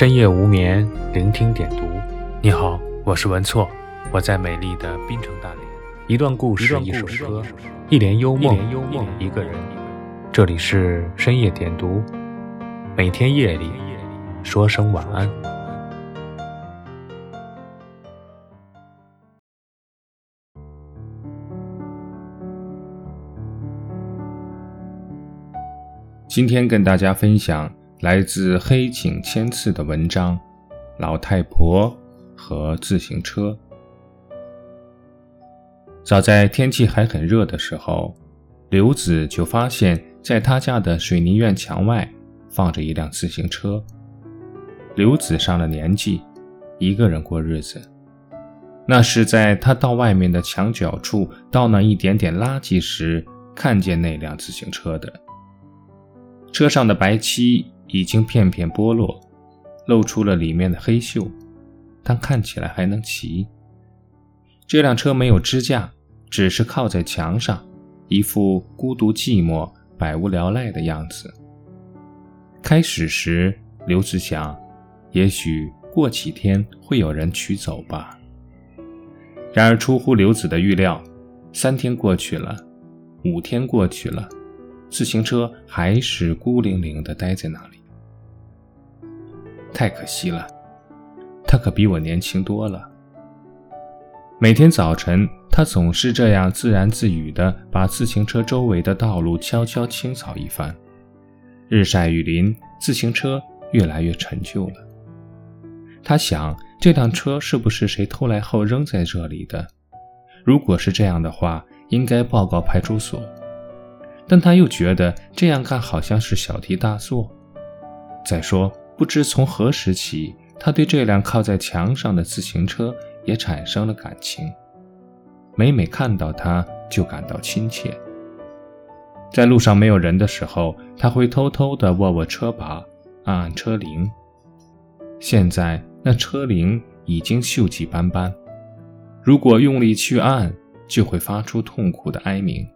深夜无眠，聆听点读。你好，我是文措，我在美丽的滨城大连。一段故事，一首歌，一帘幽梦，一个人。这里是深夜点读，每天夜里说声晚安。今天跟大家分享。来自黑井千次的文章，《老太婆和自行车》。早在天气还很热的时候，刘子就发现，在他家的水泥院墙外放着一辆自行车。刘子上了年纪，一个人过日子，那是在他到外面的墙角处倒那一点点垃圾时，看见那辆自行车的。车上的白漆。已经片片剥落，露出了里面的黑锈，但看起来还能骑。这辆车没有支架，只是靠在墙上，一副孤独寂寞、百无聊赖的样子。开始时，刘子想，也许过几天会有人取走吧。然而出乎刘子的预料，三天过去了，五天过去了，自行车还是孤零零地待在那里。太可惜了，他可比我年轻多了。每天早晨，他总是这样自言自语地把自行车周围的道路悄悄清扫一番。日晒雨淋，自行车越来越陈旧了。他想，这辆车是不是谁偷来后扔在这里的？如果是这样的话，应该报告派出所。但他又觉得这样干好像是小题大做。再说。不知从何时起，他对这辆靠在墙上的自行车也产生了感情。每每看到它，就感到亲切。在路上没有人的时候，他会偷偷地握握车把，按按车铃。现在那车铃已经锈迹斑斑，如果用力去按，就会发出痛苦的哀鸣。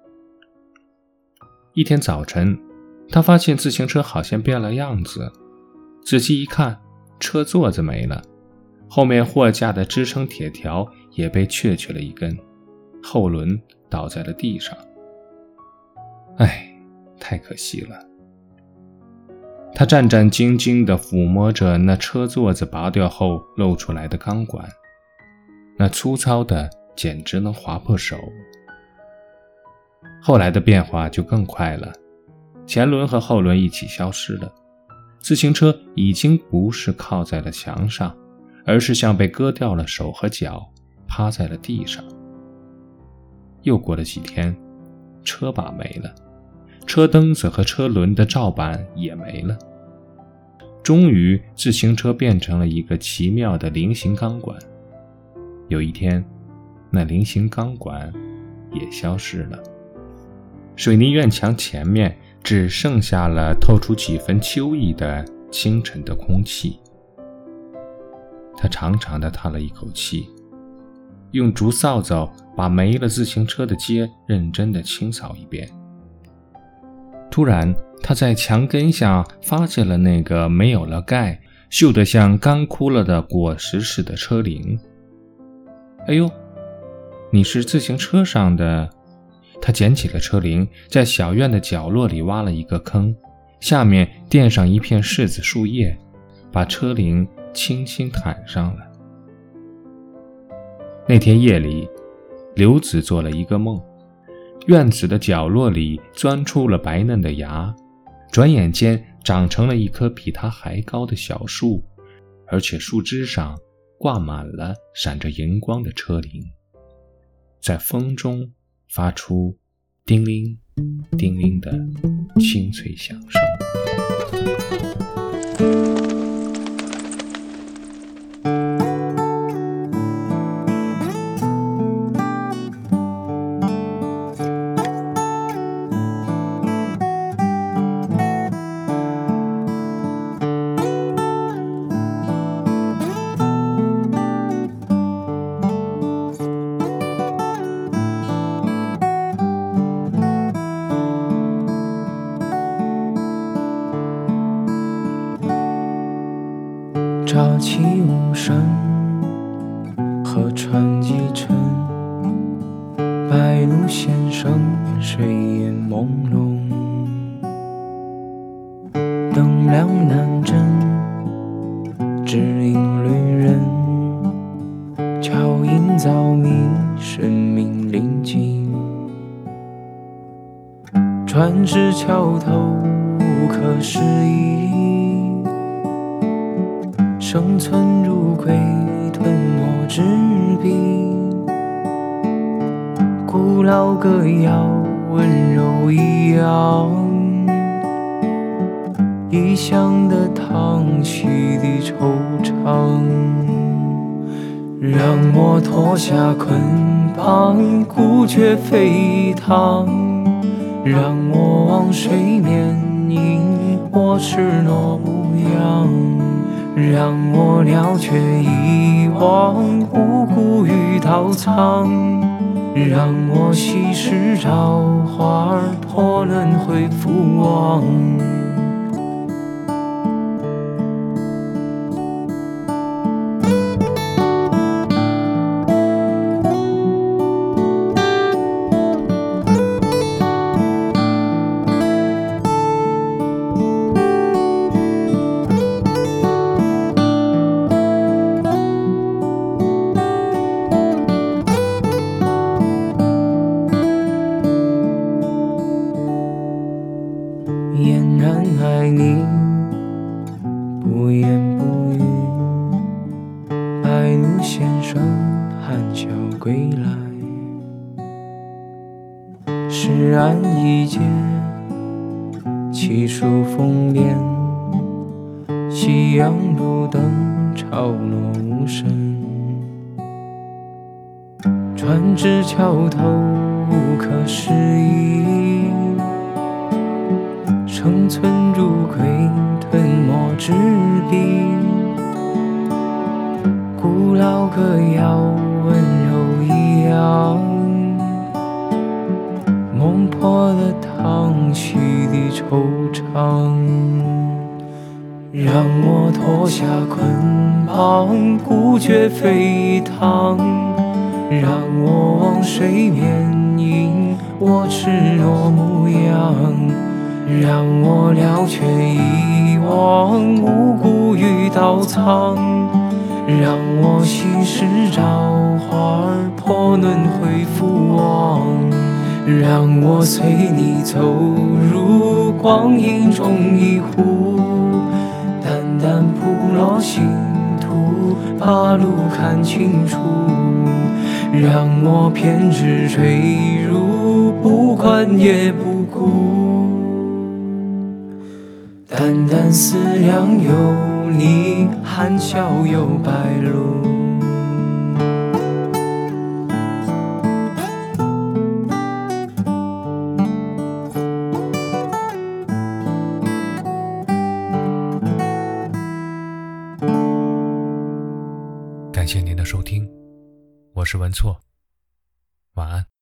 一天早晨，他发现自行车好像变了样子。仔细一看，车座子没了，后面货架的支撑铁条也被确去了一根，后轮倒在了地上。唉，太可惜了。他战战兢兢地抚摸着那车座子拔掉后露出来的钢管，那粗糙的简直能划破手。后来的变化就更快了，前轮和后轮一起消失了。自行车已经不是靠在了墙上，而是像被割掉了手和脚，趴在了地上。又过了几天，车把没了，车灯子和车轮的罩板也没了。终于，自行车变成了一个奇妙的菱形钢管。有一天，那菱形钢管也消失了。水泥院墙前面。只剩下了透出几分秋意的清晨的空气。他长长的叹了一口气，用竹扫帚把没了自行车的街认真的清扫一遍。突然，他在墙根下发现了那个没有了盖、锈得像干枯了的果实似的车铃。哎呦，你是自行车上的？他捡起了车铃，在小院的角落里挖了一个坑，下面垫上一片柿子树叶，把车铃轻轻弹上了。那天夜里，刘子做了一个梦，院子的角落里钻出了白嫩的芽，转眼间长成了一棵比他还高的小树，而且树枝上挂满了闪着荧光的车铃，在风中。发出叮铃叮铃的清脆响声。白鹭先生，水眼朦胧，灯亮难枕，只影旅人，桥影早明，生命临近，船至桥头，无可适意。生存如鬼吞没纸笔，古老歌谣温柔一样，异乡的叹息的惆怅。让我脱下捆绑，孤绝飞腾；让我忘水面迎我赤裸模样。让我了却遗忘无辜与刀藏，让我稀释朝花破轮回复往。不言不语。白鹭先生含笑归来，诗案一结，气数风边。夕阳路灯潮落无声，船至桥头无可适意。生存如鬼吞没纸笔，古老歌谣温柔一样，梦破的叹息的惆怅。让我脱下捆绑，孤绝飞腾；让我往水面迎我赤裸模样。让我了却遗忘无辜与刀藏，让我心事朝花破轮回复往，让我随你走入光阴中一壶，淡淡铺落星途，把路看清楚，让我偏执坠入，不管也不顾。淡淡思量有你，含笑有白露。感谢您的收听，我是文措，晚安。